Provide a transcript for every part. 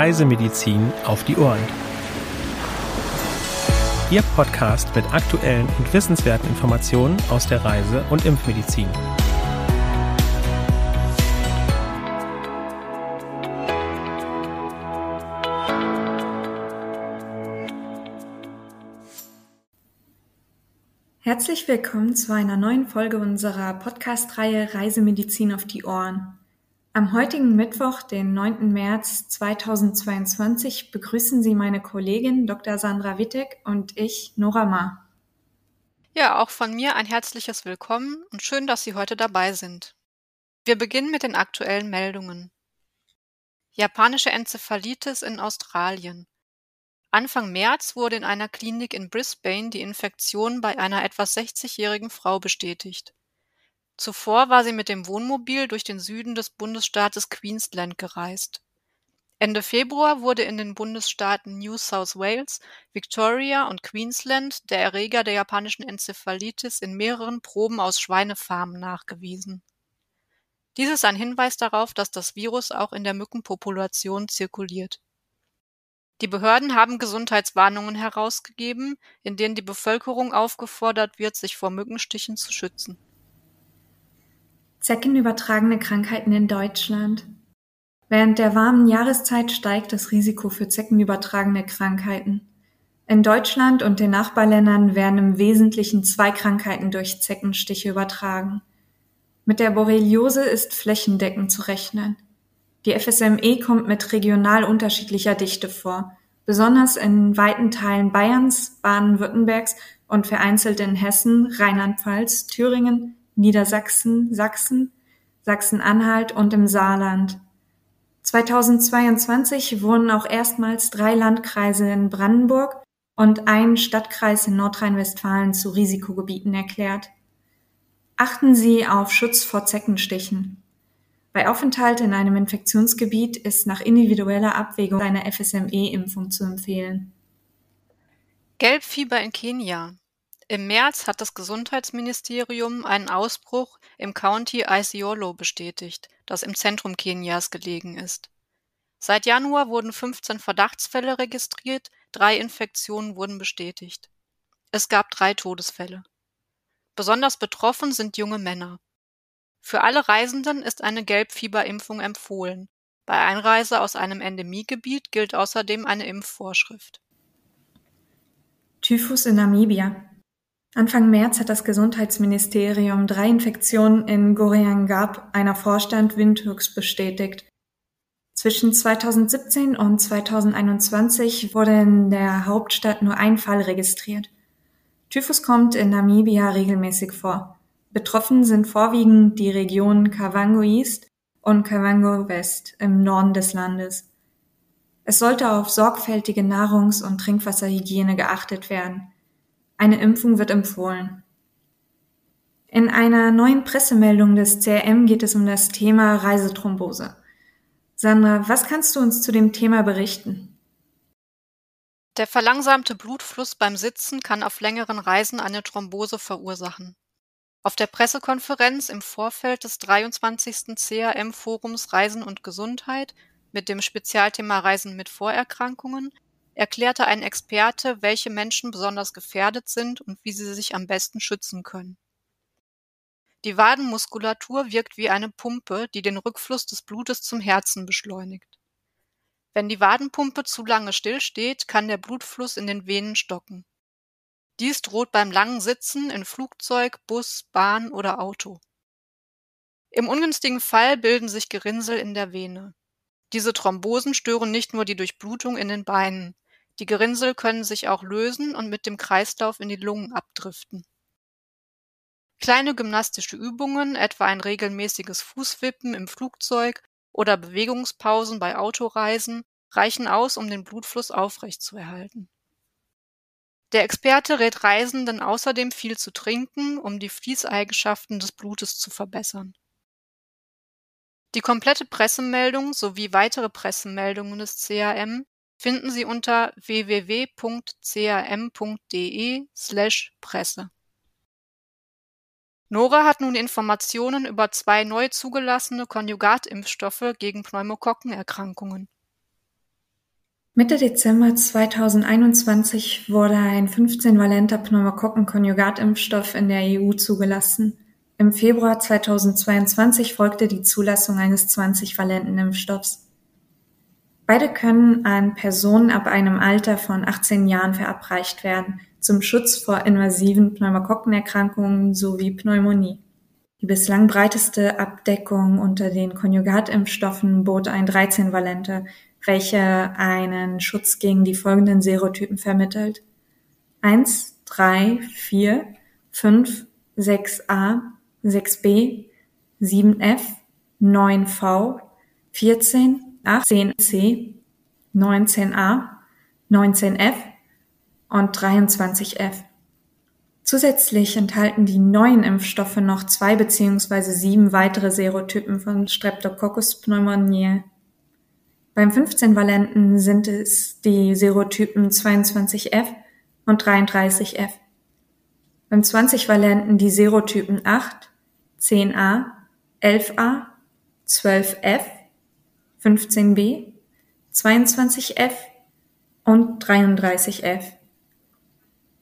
Reisemedizin auf die Ohren. Ihr Podcast mit aktuellen und wissenswerten Informationen aus der Reise- und Impfmedizin. Herzlich willkommen zu einer neuen Folge unserer Podcast-Reihe Reisemedizin auf die Ohren. Am heutigen Mittwoch, den 9. März 2022, begrüßen Sie meine Kollegin Dr. Sandra Wittek und ich, Nora Ma. Ja, auch von mir ein herzliches Willkommen und schön, dass Sie heute dabei sind. Wir beginnen mit den aktuellen Meldungen. Japanische Enzephalitis in Australien. Anfang März wurde in einer Klinik in Brisbane die Infektion bei einer etwa 60-jährigen Frau bestätigt. Zuvor war sie mit dem Wohnmobil durch den Süden des Bundesstaates Queensland gereist. Ende Februar wurde in den Bundesstaaten New South Wales, Victoria und Queensland der Erreger der japanischen Enzephalitis in mehreren Proben aus Schweinefarmen nachgewiesen. Dies ist ein Hinweis darauf, dass das Virus auch in der Mückenpopulation zirkuliert. Die Behörden haben Gesundheitswarnungen herausgegeben, in denen die Bevölkerung aufgefordert wird, sich vor Mückenstichen zu schützen. Zeckenübertragene Krankheiten in Deutschland. Während der warmen Jahreszeit steigt das Risiko für zeckenübertragene Krankheiten. In Deutschland und den Nachbarländern werden im Wesentlichen zwei Krankheiten durch Zeckenstiche übertragen. Mit der Borreliose ist flächendeckend zu rechnen. Die FSME kommt mit regional unterschiedlicher Dichte vor, besonders in weiten Teilen Bayerns, Baden-Württembergs und vereinzelt in Hessen, Rheinland-Pfalz, Thüringen, Niedersachsen, Sachsen, Sachsen-Anhalt und im Saarland. 2022 wurden auch erstmals drei Landkreise in Brandenburg und ein Stadtkreis in Nordrhein-Westfalen zu Risikogebieten erklärt. Achten Sie auf Schutz vor Zeckenstichen. Bei Aufenthalt in einem Infektionsgebiet ist nach individueller Abwägung eine FSME-Impfung zu empfehlen. Gelbfieber in Kenia. Im März hat das Gesundheitsministerium einen Ausbruch im County Isiolo bestätigt, das im Zentrum Kenias gelegen ist. Seit Januar wurden 15 Verdachtsfälle registriert, drei Infektionen wurden bestätigt. Es gab drei Todesfälle. Besonders betroffen sind junge Männer. Für alle Reisenden ist eine Gelbfieberimpfung empfohlen. Bei Einreise aus einem Endemiegebiet gilt außerdem eine Impfvorschrift. Typhus in Namibia. Anfang März hat das Gesundheitsministerium drei Infektionen in Goreangab, einer Vorstand Windhoeks, bestätigt. Zwischen 2017 und 2021 wurde in der Hauptstadt nur ein Fall registriert. Typhus kommt in Namibia regelmäßig vor. Betroffen sind vorwiegend die Regionen Kavango East und Kavango West im Norden des Landes. Es sollte auf sorgfältige Nahrungs- und Trinkwasserhygiene geachtet werden. Eine Impfung wird empfohlen. In einer neuen Pressemeldung des CRM geht es um das Thema Reisethrombose. Sandra, was kannst du uns zu dem Thema berichten? Der verlangsamte Blutfluss beim Sitzen kann auf längeren Reisen eine Thrombose verursachen. Auf der Pressekonferenz im Vorfeld des 23. CRM-Forums Reisen und Gesundheit mit dem Spezialthema Reisen mit Vorerkrankungen erklärte ein Experte, welche Menschen besonders gefährdet sind und wie sie sich am besten schützen können. Die Wadenmuskulatur wirkt wie eine Pumpe, die den Rückfluss des Blutes zum Herzen beschleunigt. Wenn die Wadenpumpe zu lange stillsteht, kann der Blutfluss in den Venen stocken. Dies droht beim langen Sitzen in Flugzeug, Bus, Bahn oder Auto. Im ungünstigen Fall bilden sich Gerinnsel in der Vene. Diese Thrombosen stören nicht nur die Durchblutung in den Beinen, die Gerinnsel können sich auch lösen und mit dem Kreislauf in die Lungen abdriften. Kleine gymnastische Übungen, etwa ein regelmäßiges Fußwippen im Flugzeug oder Bewegungspausen bei Autoreisen, reichen aus, um den Blutfluss aufrechtzuerhalten. Der Experte rät Reisenden außerdem viel zu trinken, um die Fließeigenschaften des Blutes zu verbessern. Die komplette Pressemeldung sowie weitere Pressemeldungen des CAM finden Sie unter www.cam.de/presse. Nora hat nun Informationen über zwei neu zugelassene Konjugatimpfstoffe gegen Pneumokokkenerkrankungen. Mitte Dezember 2021 wurde ein 15-valenter Pneumokokken-Konjugatimpfstoff in der EU zugelassen. Im Februar 2022 folgte die Zulassung eines 20-valenten Impfstoffs. Beide können an Personen ab einem Alter von 18 Jahren verabreicht werden, zum Schutz vor invasiven Pneumokokkenerkrankungen sowie Pneumonie. Die bislang breiteste Abdeckung unter den Konjugatimpfstoffen bot ein 13-valente, welcher einen Schutz gegen die folgenden Serotypen vermittelt: 1, 3, 4, 5, 6a, 6b, 7f, 9v, 14, 18c, 19a, 19f und 23f. Zusätzlich enthalten die neuen Impfstoffe noch zwei beziehungsweise sieben weitere Serotypen von Streptococcus pneumoniae. Beim 15-Valenten sind es die Serotypen 22f und 33f. Beim 20-Valenten die Serotypen 8, 10a, 11a, 12f, 15b, 22f und 33f.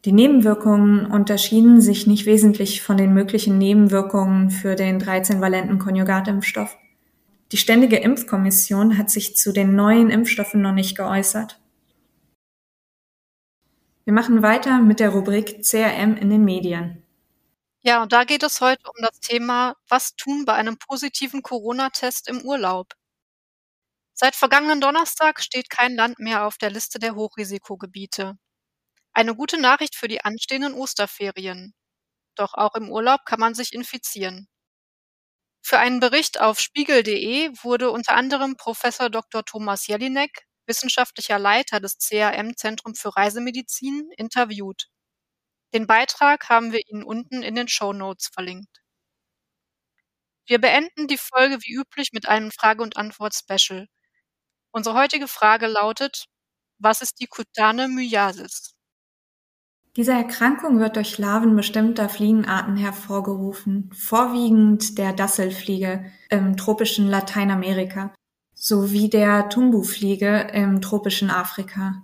Die Nebenwirkungen unterschieden sich nicht wesentlich von den möglichen Nebenwirkungen für den 13-valenten Konjugatimpfstoff. Die Ständige Impfkommission hat sich zu den neuen Impfstoffen noch nicht geäußert. Wir machen weiter mit der Rubrik CRM in den Medien. Ja, und da geht es heute um das Thema, was tun bei einem positiven Corona-Test im Urlaub? Seit vergangenen Donnerstag steht kein Land mehr auf der Liste der Hochrisikogebiete. Eine gute Nachricht für die anstehenden Osterferien. Doch auch im Urlaub kann man sich infizieren. Für einen Bericht auf spiegel.de wurde unter anderem Professor Dr. Thomas Jelinek, wissenschaftlicher Leiter des CRM Zentrum für Reisemedizin, interviewt. Den Beitrag haben wir Ihnen unten in den Show Notes verlinkt. Wir beenden die Folge wie üblich mit einem Frage- und Antwort-Special. Unsere heutige Frage lautet, was ist die kutane Myiasis? Diese Erkrankung wird durch Larven bestimmter Fliegenarten hervorgerufen, vorwiegend der Dasselfliege im tropischen Lateinamerika sowie der Tumbufliege im tropischen Afrika.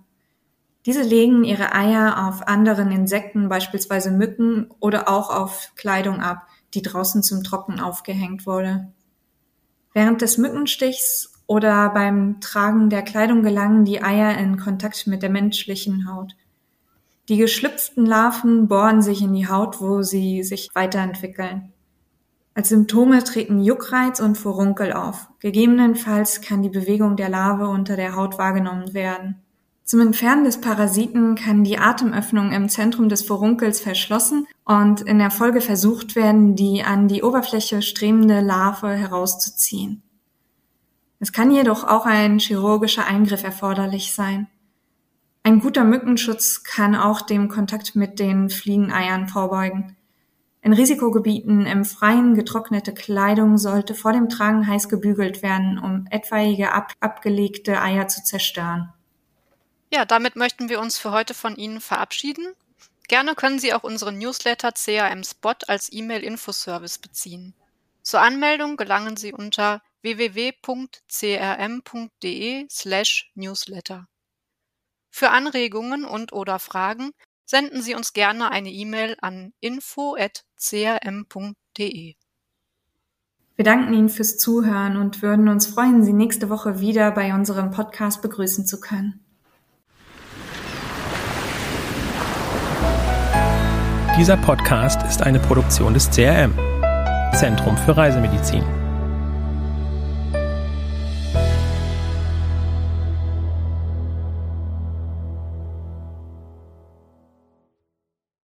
Diese legen ihre Eier auf anderen Insekten, beispielsweise Mücken, oder auch auf Kleidung ab, die draußen zum Trocknen aufgehängt wurde. Während des Mückenstichs oder beim Tragen der Kleidung gelangen die Eier in Kontakt mit der menschlichen Haut. Die geschlüpften Larven bohren sich in die Haut, wo sie sich weiterentwickeln. Als Symptome treten Juckreiz und Furunkel auf. Gegebenenfalls kann die Bewegung der Larve unter der Haut wahrgenommen werden. Zum Entfernen des Parasiten kann die Atemöffnung im Zentrum des Furunkels verschlossen und in der Folge versucht werden, die an die Oberfläche strebende Larve herauszuziehen. Es kann jedoch auch ein chirurgischer Eingriff erforderlich sein. Ein guter Mückenschutz kann auch dem Kontakt mit den Fliegeneiern vorbeugen. In Risikogebieten im Freien getrocknete Kleidung sollte vor dem Tragen heiß gebügelt werden, um etwaige ab abgelegte Eier zu zerstören. Ja, damit möchten wir uns für heute von Ihnen verabschieden. Gerne können Sie auch unseren Newsletter CRM Spot als E-Mail-Infoservice beziehen. Zur Anmeldung gelangen Sie unter www.crm.de/newsletter. Für Anregungen und/oder Fragen senden Sie uns gerne eine E-Mail an info@crm.de. Wir danken Ihnen fürs Zuhören und würden uns freuen, Sie nächste Woche wieder bei unserem Podcast begrüßen zu können. Dieser Podcast ist eine Produktion des CRM, Zentrum für Reisemedizin.